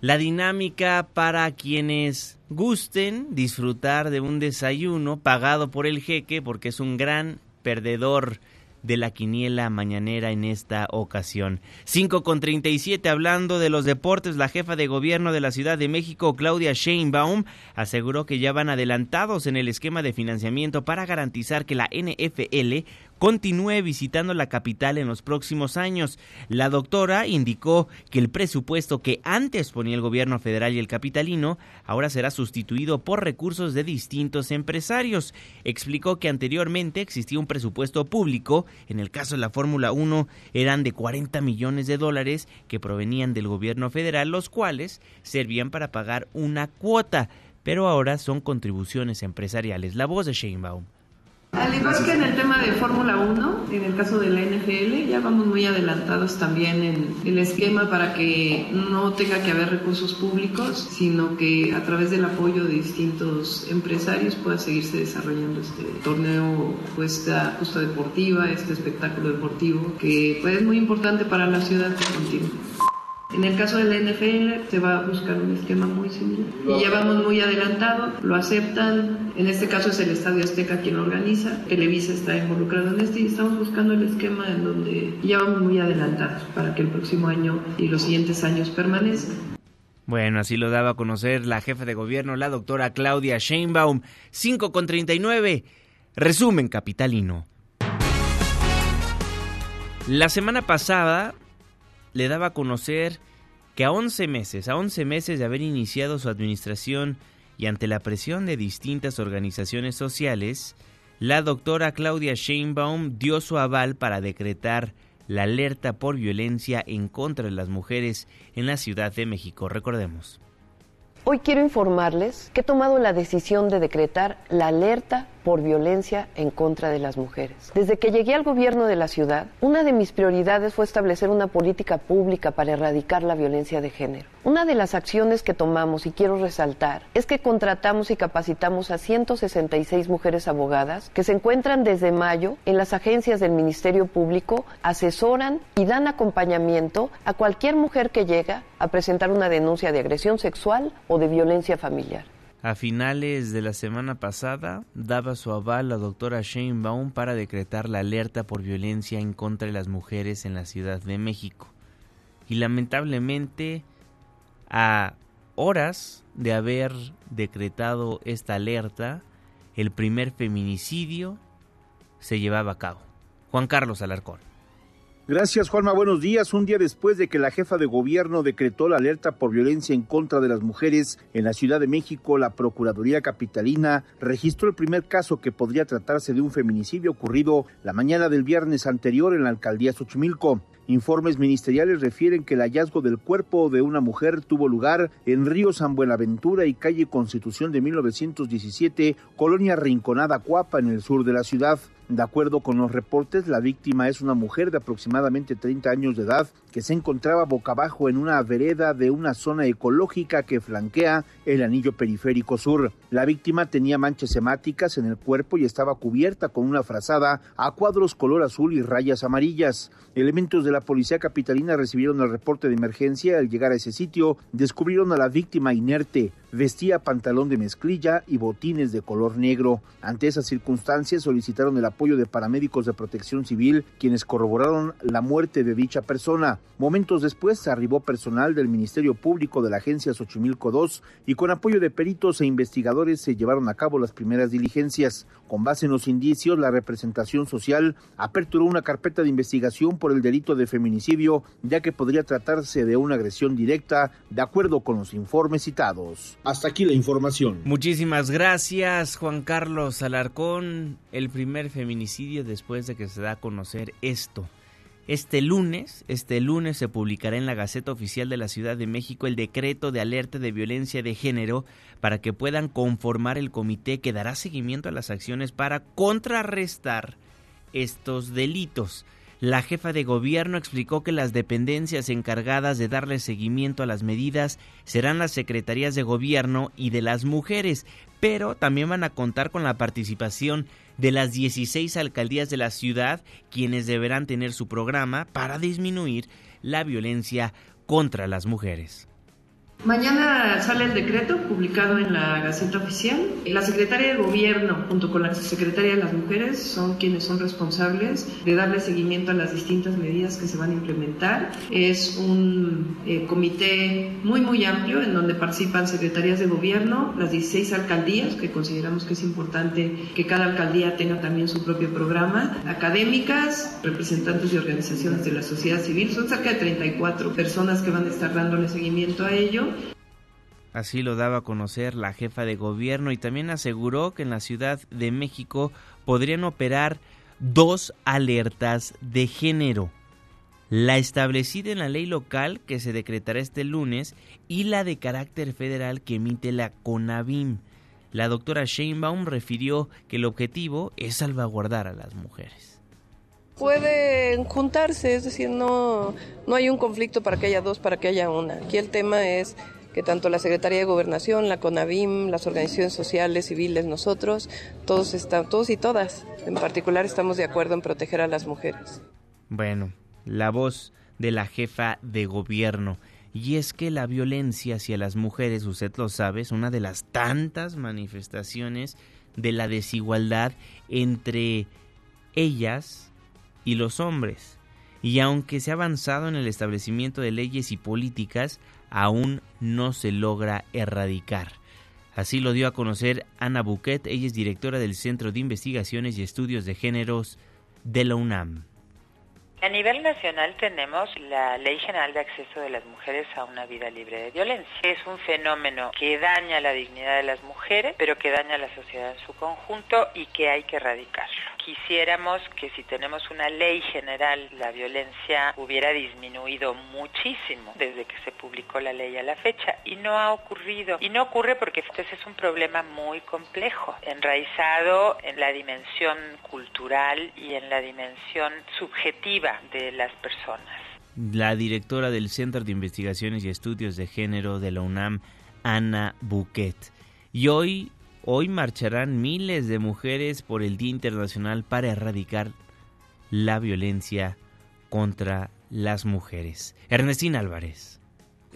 la dinámica para quienes gusten disfrutar de un desayuno pagado por el jeque porque es un gran perdedor de la quiniela mañanera en esta ocasión. 5 con 37 hablando de los deportes, la jefa de gobierno de la Ciudad de México, Claudia Sheinbaum, aseguró que ya van adelantados en el esquema de financiamiento para garantizar que la NFL continúe visitando la capital en los próximos años. La doctora indicó que el presupuesto que antes ponía el gobierno federal y el capitalino ahora será sustituido por recursos de distintos empresarios. Explicó que anteriormente existía un presupuesto público, en el caso de la Fórmula 1 eran de 40 millones de dólares que provenían del gobierno federal, los cuales servían para pagar una cuota, pero ahora son contribuciones empresariales. La voz de Sheinbaum. Al igual que en el tema de Fórmula 1, en el caso de la NFL, ya vamos muy adelantados también en el esquema para que no tenga que haber recursos públicos, sino que a través del apoyo de distintos empresarios pueda seguirse desarrollando este torneo, esta justa deportiva, este espectáculo deportivo, que pues, es muy importante para la ciudad que continúe. En el caso de la NFL se va a buscar un esquema muy similar. Y ya vamos muy adelantado, lo aceptan. En este caso es el Estadio Azteca quien lo organiza. Televisa está involucrado en este y estamos buscando el esquema en donde ya vamos muy adelantados para que el próximo año y los siguientes años permanezcan. Bueno, así lo daba a conocer la jefa de gobierno, la doctora Claudia Sheinbaum. 5 con 39. Resumen capitalino. La semana pasada le daba a conocer que a 11 meses, a 11 meses de haber iniciado su administración y ante la presión de distintas organizaciones sociales, la doctora Claudia Sheinbaum dio su aval para decretar la alerta por violencia en contra de las mujeres en la Ciudad de México. Recordemos. Hoy quiero informarles que he tomado la decisión de decretar la alerta por violencia en contra de las mujeres. Desde que llegué al gobierno de la ciudad, una de mis prioridades fue establecer una política pública para erradicar la violencia de género. Una de las acciones que tomamos, y quiero resaltar, es que contratamos y capacitamos a 166 mujeres abogadas que se encuentran desde mayo en las agencias del Ministerio Público, asesoran y dan acompañamiento a cualquier mujer que llega a presentar una denuncia de agresión sexual o de violencia familiar. A finales de la semana pasada daba su aval la doctora Shane Baum para decretar la alerta por violencia en contra de las mujeres en la Ciudad de México. Y lamentablemente, a horas de haber decretado esta alerta, el primer feminicidio se llevaba a cabo. Juan Carlos Alarcón. Gracias, Juanma. Buenos días. Un día después de que la jefa de gobierno decretó la alerta por violencia en contra de las mujeres en la Ciudad de México, la Procuraduría Capitalina registró el primer caso que podría tratarse de un feminicidio ocurrido la mañana del viernes anterior en la alcaldía Xochimilco. Informes ministeriales refieren que el hallazgo del cuerpo de una mujer tuvo lugar en Río San Buenaventura y calle Constitución de 1917, colonia Rinconada Cuapa, en el sur de la ciudad. De acuerdo con los reportes, la víctima es una mujer de aproximadamente 30 años de edad que se encontraba boca abajo en una vereda de una zona ecológica que flanquea el anillo periférico sur. La víctima tenía manchas hemáticas en el cuerpo y estaba cubierta con una frazada a cuadros color azul y rayas amarillas. Elementos de la policía capitalina recibieron el reporte de emergencia. Al llegar a ese sitio, descubrieron a la víctima inerte. Vestía pantalón de mezclilla y botines de color negro. Ante esas circunstancias solicitaron el apoyo de paramédicos de protección civil, quienes corroboraron la muerte de dicha persona. Momentos después arribó personal del Ministerio Público de la agencia Xochimilco II y con apoyo de peritos e investigadores se llevaron a cabo las primeras diligencias. Con base en los indicios, la representación social aperturó una carpeta de investigación por el delito de feminicidio, ya que podría tratarse de una agresión directa, de acuerdo con los informes citados. Hasta aquí la información. Muchísimas gracias, Juan Carlos Alarcón. El primer feminicidio después de que se da a conocer esto. Este lunes, este lunes se publicará en la Gaceta Oficial de la Ciudad de México el decreto de alerta de violencia de género para que puedan conformar el comité que dará seguimiento a las acciones para contrarrestar estos delitos. La jefa de gobierno explicó que las dependencias encargadas de darle seguimiento a las medidas serán las secretarías de gobierno y de las mujeres, pero también van a contar con la participación de las 16 alcaldías de la ciudad, quienes deberán tener su programa para disminuir la violencia contra las mujeres. Mañana sale el decreto publicado en la Gaceta Oficial. La Secretaria de Gobierno, junto con la Secretaria de las Mujeres, son quienes son responsables de darle seguimiento a las distintas medidas que se van a implementar. Es un eh, comité muy, muy amplio en donde participan secretarías de gobierno, las 16 alcaldías, que consideramos que es importante que cada alcaldía tenga también su propio programa, académicas, representantes de organizaciones de la sociedad civil. Son cerca de 34 personas que van a estar dándole seguimiento a ello Así lo daba a conocer la jefa de gobierno y también aseguró que en la Ciudad de México podrían operar dos alertas de género. La establecida en la ley local que se decretará este lunes y la de carácter federal que emite la CONAVIM. La doctora Sheinbaum refirió que el objetivo es salvaguardar a las mujeres. Pueden juntarse, es decir, no, no hay un conflicto para que haya dos, para que haya una. Aquí el tema es que tanto la Secretaría de Gobernación, la CONAVIM, las organizaciones sociales, civiles, nosotros, todos, están, todos y todas, en particular, estamos de acuerdo en proteger a las mujeres. Bueno, la voz de la jefa de gobierno. Y es que la violencia hacia las mujeres, usted lo sabe, es una de las tantas manifestaciones de la desigualdad entre ellas y los hombres. Y aunque se ha avanzado en el establecimiento de leyes y políticas, aún no se logra erradicar. Así lo dio a conocer Ana Buquet, ella es directora del Centro de Investigaciones y Estudios de Géneros de la UNAM. A nivel nacional tenemos la Ley General de Acceso de las Mujeres a una Vida Libre de Violencia. Es un fenómeno que daña la dignidad de las mujeres, pero que daña a la sociedad en su conjunto y que hay que erradicarlo. Quisiéramos que si tenemos una ley general, la violencia hubiera disminuido muchísimo desde que se publicó la ley a la fecha y no ha ocurrido. Y no ocurre porque este es un problema muy complejo, enraizado en la dimensión cultural y en la dimensión subjetiva de las personas. La directora del Centro de Investigaciones y Estudios de Género de la UNAM, Ana Buquet. Y hoy, hoy marcharán miles de mujeres por el Día Internacional para erradicar la violencia contra las mujeres. Ernestina Álvarez.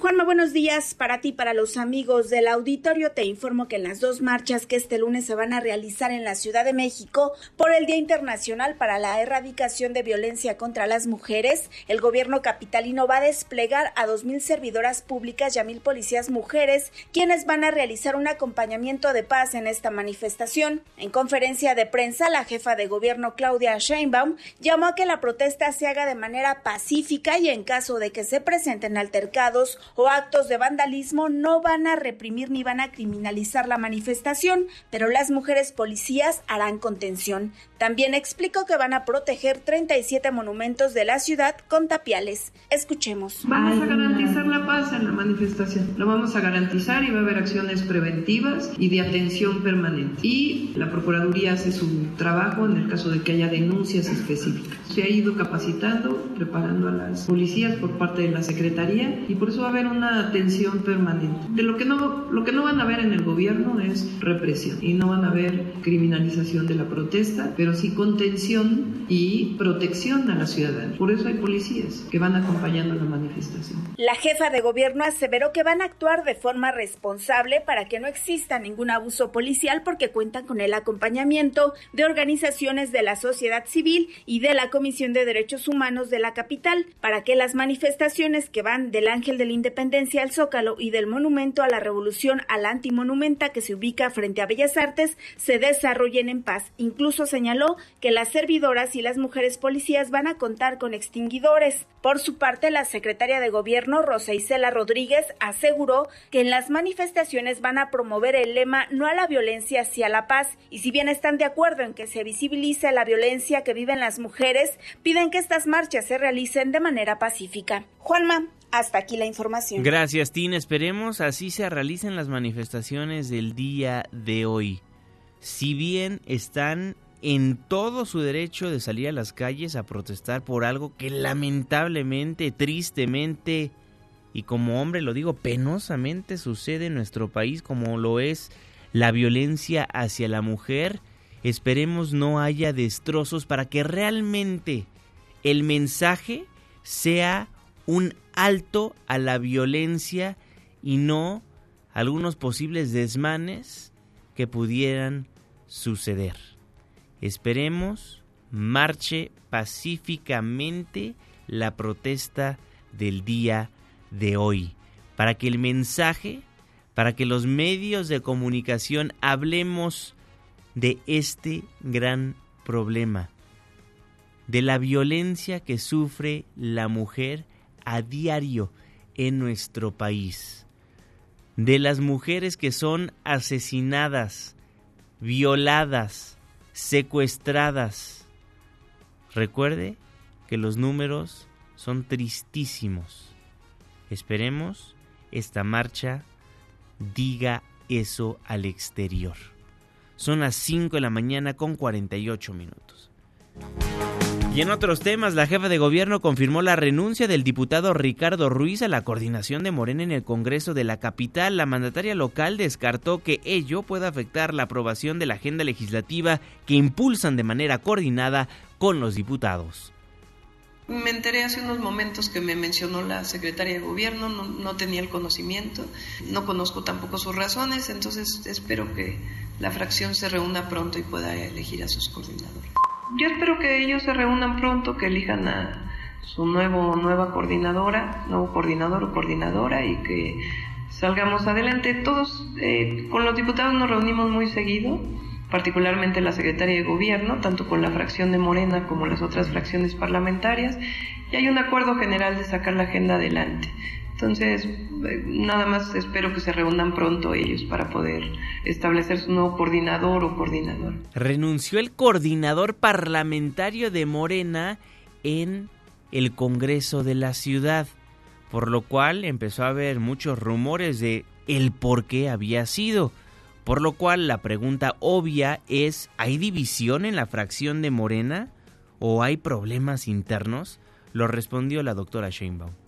Juanma, buenos días para ti, para los amigos del auditorio. Te informo que en las dos marchas que este lunes se van a realizar en la Ciudad de México por el Día Internacional para la Erradicación de Violencia contra las Mujeres, el gobierno capitalino va a desplegar a dos mil servidoras públicas y a mil policías mujeres, quienes van a realizar un acompañamiento de paz en esta manifestación. En conferencia de prensa, la jefa de gobierno Claudia Sheinbaum llamó a que la protesta se haga de manera pacífica y en caso de que se presenten altercados o actos de vandalismo no van a reprimir ni van a criminalizar la manifestación, pero las mujeres policías harán contención. También explicó que van a proteger 37 monumentos de la ciudad con tapiales. Escuchemos. Vamos a garantizar la paz en la manifestación. Lo vamos a garantizar y va a haber acciones preventivas y de atención permanente. Y la Procuraduría hace su trabajo en el caso de que haya denuncias específicas. Se ha ido capacitando, preparando a las policías por parte de la Secretaría y por eso va a haber una atención permanente. De lo que no, lo que no van a ver en el gobierno es represión y no van a ver criminalización de la protesta, pero sí contención y protección a la ciudadanía. Por eso hay policías que van acompañando la manifestación. La jefa de gobierno aseveró que van a actuar de forma responsable para que no exista ningún abuso policial porque cuentan con el acompañamiento de organizaciones de la sociedad civil y de la Comisión de Derechos Humanos de la capital para que las manifestaciones que van del Ángel de la Independencia al Zócalo y del Monumento a la Revolución al Antimonumenta que se ubica frente a Bellas Artes se desarrollen en paz. Incluso señaló que las servidoras y las mujeres policías van a contar con extinguidores. Por su parte, la secretaria de Gobierno, Rosa Isela Rodríguez, aseguró que en las manifestaciones van a promover el lema no a la violencia, hacia la paz. Y si bien están de acuerdo en que se visibilice la violencia que viven las mujeres, piden que estas marchas se realicen de manera pacífica. Juanma, hasta aquí la información. Gracias, Tina. Esperemos así se realicen las manifestaciones del día de hoy. Si bien están en todo su derecho de salir a las calles a protestar por algo que lamentablemente, tristemente y como hombre lo digo penosamente sucede en nuestro país como lo es la violencia hacia la mujer. Esperemos no haya destrozos para que realmente el mensaje sea un alto a la violencia y no algunos posibles desmanes que pudieran suceder. Esperemos marche pacíficamente la protesta del día de hoy, para que el mensaje, para que los medios de comunicación hablemos de este gran problema, de la violencia que sufre la mujer a diario en nuestro país, de las mujeres que son asesinadas, violadas, secuestradas. Recuerde que los números son tristísimos. Esperemos esta marcha diga eso al exterior. Son las 5 de la mañana con 48 minutos. En otros temas, la jefa de gobierno confirmó la renuncia del diputado Ricardo Ruiz a la coordinación de Morena en el Congreso de la capital. La mandataria local descartó que ello pueda afectar la aprobación de la agenda legislativa que impulsan de manera coordinada con los diputados. Me enteré hace unos momentos que me mencionó la secretaria de gobierno, no, no, tenía el conocimiento, no conozco tampoco sus razones, entonces espero que la fracción se reúna pronto y pueda elegir a sus coordinadores. Yo espero que ellos se reúnan pronto, que elijan a su nuevo nueva coordinadora, nuevo coordinador o coordinadora y que salgamos adelante. Todos eh, con los diputados nos reunimos muy seguido particularmente la Secretaría de Gobierno, tanto con la fracción de Morena como las otras fracciones parlamentarias, y hay un acuerdo general de sacar la agenda adelante. Entonces, eh, nada más espero que se reúnan pronto ellos para poder establecer su nuevo coordinador o coordinador. Renunció el coordinador parlamentario de Morena en el Congreso de la ciudad, por lo cual empezó a haber muchos rumores de el por qué había sido. Por lo cual la pregunta obvia es, ¿hay división en la fracción de Morena o hay problemas internos? Lo respondió la doctora Sheinbaum.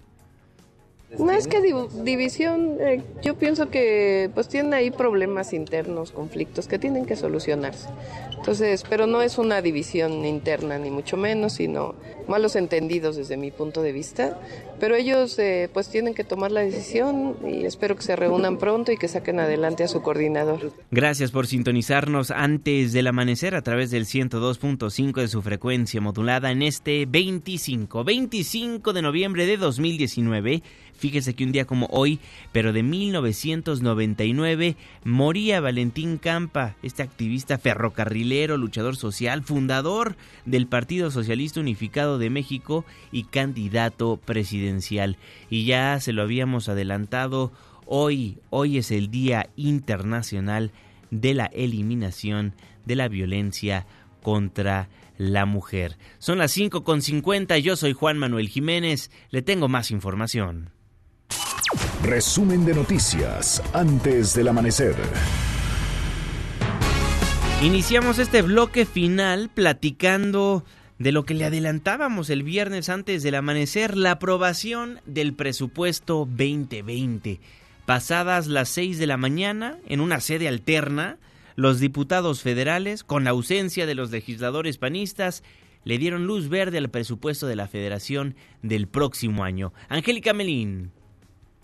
No es que división, eh, yo pienso que pues tienen ahí problemas internos, conflictos que tienen que solucionarse. Entonces, pero no es una división interna ni mucho menos, sino malos entendidos desde mi punto de vista. Pero ellos eh, pues tienen que tomar la decisión y espero que se reúnan pronto y que saquen adelante a su coordinador. Gracias por sintonizarnos antes del amanecer a través del 102.5 de su frecuencia modulada en este 25, 25 de noviembre de 2019. Fíjese que un día como hoy, pero de 1999, moría Valentín Campa, este activista ferrocarrilero, luchador social, fundador del Partido Socialista Unificado de México y candidato presidencial. Y ya se lo habíamos adelantado, hoy, hoy es el Día Internacional de la Eliminación de la Violencia contra la mujer. Son las 5.50, yo soy Juan Manuel Jiménez, le tengo más información. Resumen de noticias antes del amanecer. Iniciamos este bloque final platicando de lo que le adelantábamos el viernes antes del amanecer, la aprobación del presupuesto 2020. Pasadas las 6 de la mañana, en una sede alterna, los diputados federales, con la ausencia de los legisladores panistas, le dieron luz verde al presupuesto de la federación del próximo año. Angélica Melín.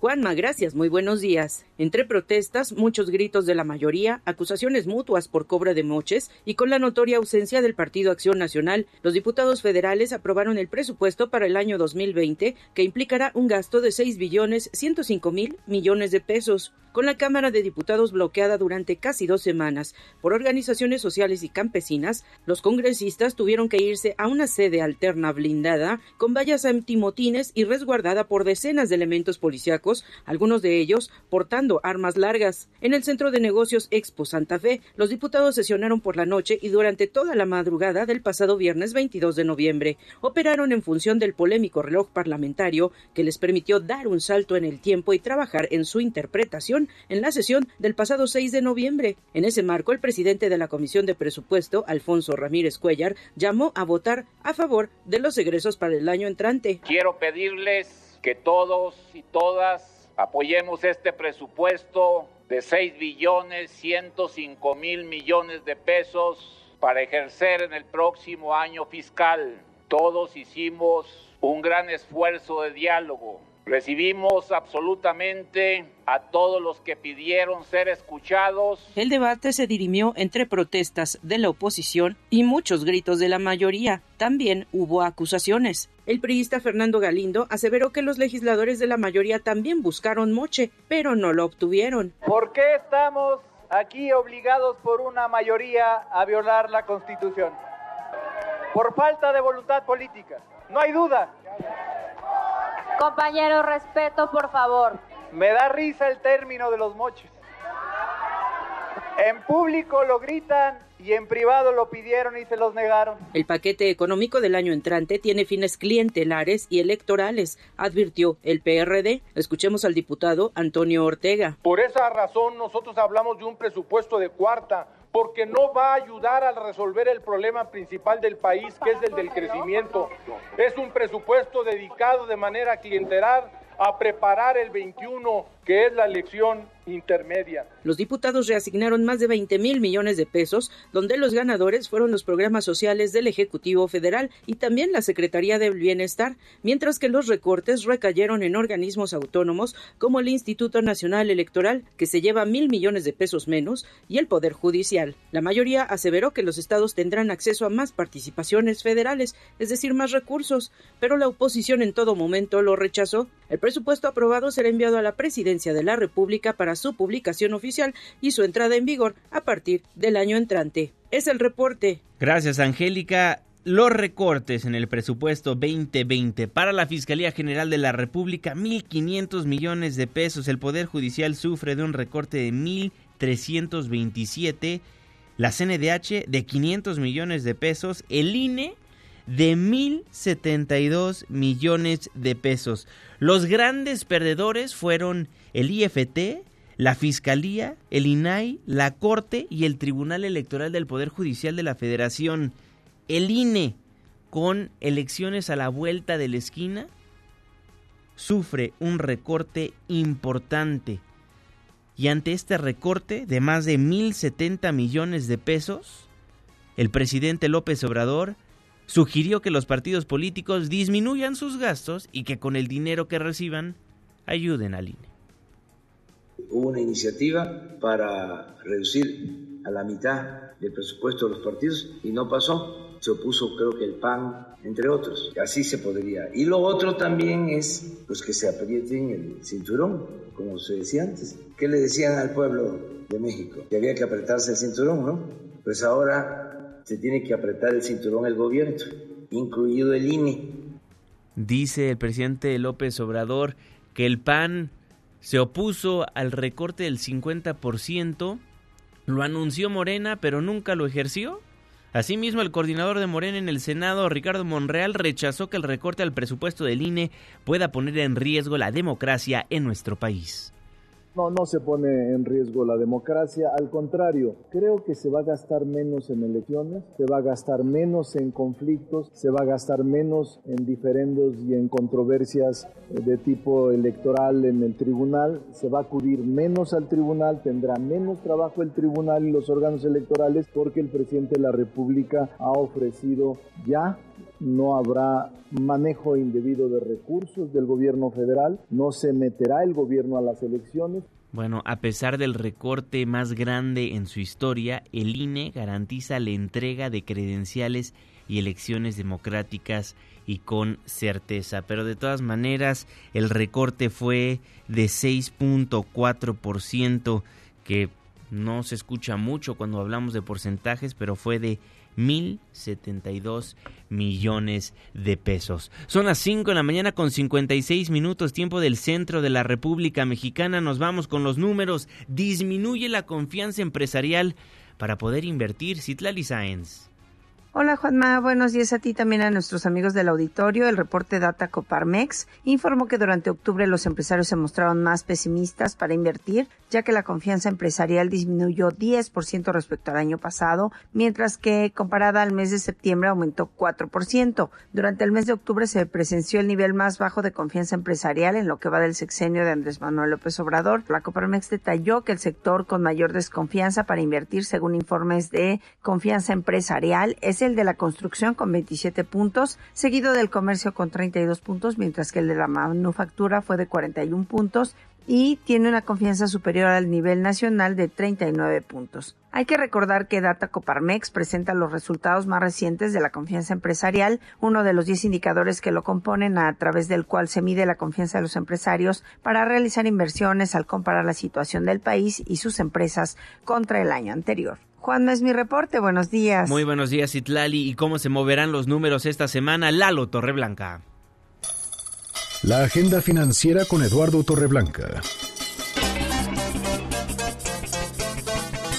Juanma, gracias, muy buenos días. Entre protestas, muchos gritos de la mayoría, acusaciones mutuas por cobra de moches y con la notoria ausencia del Partido Acción Nacional, los diputados federales aprobaron el presupuesto para el año 2020 que implicará un gasto de 6 billones 105 mil millones de pesos con la Cámara de Diputados bloqueada durante casi dos semanas. Por organizaciones sociales y campesinas, los congresistas tuvieron que irse a una sede alterna blindada con vallas antimotines y resguardada por decenas de elementos policíacos, algunos de ellos portando armas largas. En el centro de negocios Expo Santa Fe, los diputados sesionaron por la noche y durante toda la madrugada del pasado viernes 22 de noviembre. Operaron en función del polémico reloj parlamentario que les permitió dar un salto en el tiempo y trabajar en su interpretación en la sesión del pasado 6 de noviembre. En ese marco, el presidente de la Comisión de Presupuesto, Alfonso Ramírez Cuellar, llamó a votar a favor de los egresos para el año entrante. Quiero pedirles que todos y todas apoyemos este presupuesto de 6 billones 105 mil millones de pesos para ejercer en el próximo año fiscal. Todos hicimos un gran esfuerzo de diálogo Recibimos absolutamente a todos los que pidieron ser escuchados. El debate se dirimió entre protestas de la oposición y muchos gritos de la mayoría. También hubo acusaciones. El priista Fernando Galindo aseveró que los legisladores de la mayoría también buscaron moche, pero no lo obtuvieron. ¿Por qué estamos aquí obligados por una mayoría a violar la Constitución? Por falta de voluntad política. No hay duda. Compañero, respeto, por favor. Me da risa el término de los moches. En público lo gritan y en privado lo pidieron y se los negaron. El paquete económico del año entrante tiene fines clientelares y electorales, advirtió el PRD. Escuchemos al diputado Antonio Ortega. Por esa razón nosotros hablamos de un presupuesto de cuarta porque no va a ayudar a resolver el problema principal del país, que es el del crecimiento. Es un presupuesto dedicado de manera clientelar a preparar el 21, que es la elección intermedia. Los diputados reasignaron más de 20 mil millones de pesos, donde los ganadores fueron los programas sociales del Ejecutivo Federal y también la Secretaría del Bienestar, mientras que los recortes recayeron en organismos autónomos como el Instituto Nacional Electoral, que se lleva mil millones de pesos menos, y el Poder Judicial. La mayoría aseveró que los estados tendrán acceso a más participaciones federales, es decir, más recursos, pero la oposición en todo momento lo rechazó. El presupuesto aprobado será enviado a la Presidencia de la República para su publicación oficial y su entrada en vigor a partir del año entrante. Es el reporte. Gracias, Angélica los recortes en el presupuesto 2020 para la Fiscalía General de la República, 1.500 millones de pesos. El Poder Judicial sufre de un recorte de 1.327, la CNDH de 500 millones de pesos, el INE de 1.072 millones de pesos. Los grandes perdedores fueron el IFT, la Fiscalía, el INAI, la Corte y el Tribunal Electoral del Poder Judicial de la Federación el INE, con elecciones a la vuelta de la esquina, sufre un recorte importante. Y ante este recorte de más de 1.070 millones de pesos, el presidente López Obrador sugirió que los partidos políticos disminuyan sus gastos y que con el dinero que reciban ayuden al INE. Hubo una iniciativa para reducir a la mitad el presupuesto de los partidos y no pasó se opuso creo que el PAN, entre otros. Así se podría. Y lo otro también es pues que se aprieten el cinturón, como se decía antes. ¿Qué le decían al pueblo de México? Que había que apretarse el cinturón, ¿no? Pues ahora se tiene que apretar el cinturón el gobierno, incluido el INE. Dice el presidente López Obrador que el PAN se opuso al recorte del 50%, lo anunció Morena, pero nunca lo ejerció. Asimismo, el coordinador de Morena en el Senado, Ricardo Monreal, rechazó que el recorte al presupuesto del INE pueda poner en riesgo la democracia en nuestro país. No, no se pone en riesgo la democracia, al contrario, creo que se va a gastar menos en elecciones, se va a gastar menos en conflictos, se va a gastar menos en diferendos y en controversias de tipo electoral en el tribunal, se va a acudir menos al tribunal, tendrá menos trabajo el tribunal y los órganos electorales porque el presidente de la República ha ofrecido ya no habrá manejo indebido de recursos del gobierno federal, no se meterá el gobierno a las elecciones. Bueno, a pesar del recorte más grande en su historia, el INE garantiza la entrega de credenciales y elecciones democráticas y con certeza. Pero de todas maneras, el recorte fue de 6.4%, que no se escucha mucho cuando hablamos de porcentajes, pero fue de 1.072 millones de pesos. Son las 5 de la mañana con 56 minutos, tiempo del centro de la República Mexicana. Nos vamos con los números. Disminuye la confianza empresarial para poder invertir. Citlali Sáenz. Hola Juanma, buenos días a ti también a nuestros amigos del auditorio. El reporte Data Coparmex informó que durante octubre los empresarios se mostraron más pesimistas para invertir, ya que la confianza empresarial disminuyó 10% respecto al año pasado, mientras que comparada al mes de septiembre aumentó 4%. Durante el mes de octubre se presenció el nivel más bajo de confianza empresarial en lo que va del sexenio de Andrés Manuel López Obrador. La Coparmex detalló que el sector con mayor desconfianza para invertir, según informes de confianza empresarial, es el de la construcción con 27 puntos, seguido del comercio con 32 puntos, mientras que el de la manufactura fue de 41 puntos y tiene una confianza superior al nivel nacional de 39 puntos. Hay que recordar que Data Coparmex presenta los resultados más recientes de la confianza empresarial, uno de los 10 indicadores que lo componen a través del cual se mide la confianza de los empresarios para realizar inversiones al comparar la situación del país y sus empresas contra el año anterior. Juan, es mi reporte. Buenos días. Muy buenos días, Itlali. ¿Y cómo se moverán los números esta semana? Lalo Torreblanca. La agenda financiera con Eduardo Torreblanca.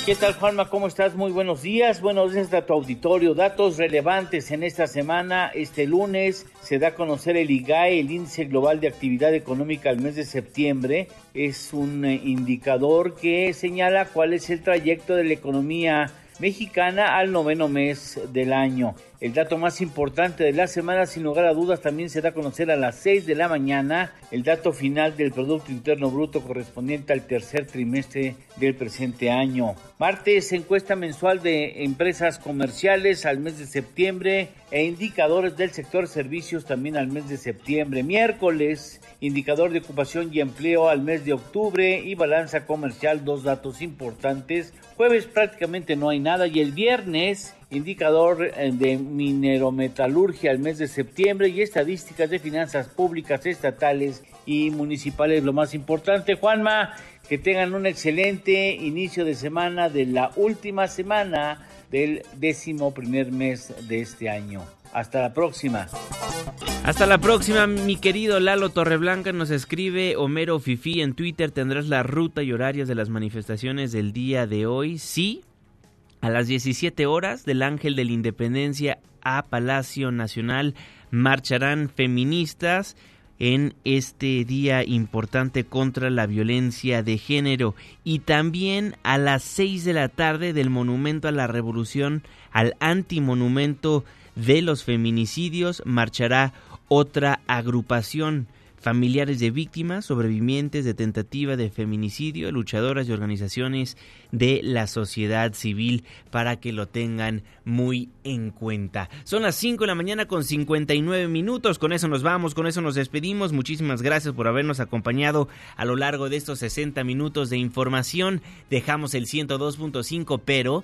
¿Qué tal, Juanma? ¿Cómo estás? Muy buenos días. Buenos días a tu auditorio. Datos relevantes en esta semana. Este lunes se da a conocer el IGAE, el Índice Global de Actividad Económica al mes de septiembre. Es un eh, indicador que señala cuál es el trayecto de la economía mexicana al noveno mes del año. El dato más importante de la semana, sin lugar a dudas, también se da a conocer a las 6 de la mañana el dato final del Producto Interno Bruto correspondiente al tercer trimestre del presente año. Martes, encuesta mensual de empresas comerciales al mes de septiembre e indicadores del sector servicios también al mes de septiembre. Miércoles, indicador de ocupación y empleo al mes de octubre y balanza comercial, dos datos importantes. Jueves prácticamente no hay nada y el viernes indicador eh, de minerometalurgia al mes de septiembre y estadísticas de finanzas públicas estatales y municipales. Lo más importante, Juanma, que tengan un excelente inicio de semana de la última semana del décimo primer mes de este año. Hasta la próxima. Hasta la próxima, mi querido Lalo Torreblanca nos escribe Homero Fifi en Twitter. ¿Tendrás la ruta y horarios de las manifestaciones del día de hoy? Sí, a las 17 horas del Ángel de la Independencia a Palacio Nacional marcharán feministas en este día importante contra la violencia de género. Y también a las 6 de la tarde del Monumento a la Revolución al antimonumento de los feminicidios marchará otra agrupación familiares de víctimas, sobrevivientes de tentativa de feminicidio, luchadoras y organizaciones de la sociedad civil para que lo tengan muy en cuenta. Son las 5 de la mañana con 59 minutos, con eso nos vamos, con eso nos despedimos. Muchísimas gracias por habernos acompañado a lo largo de estos 60 minutos de información. Dejamos el 102.5, pero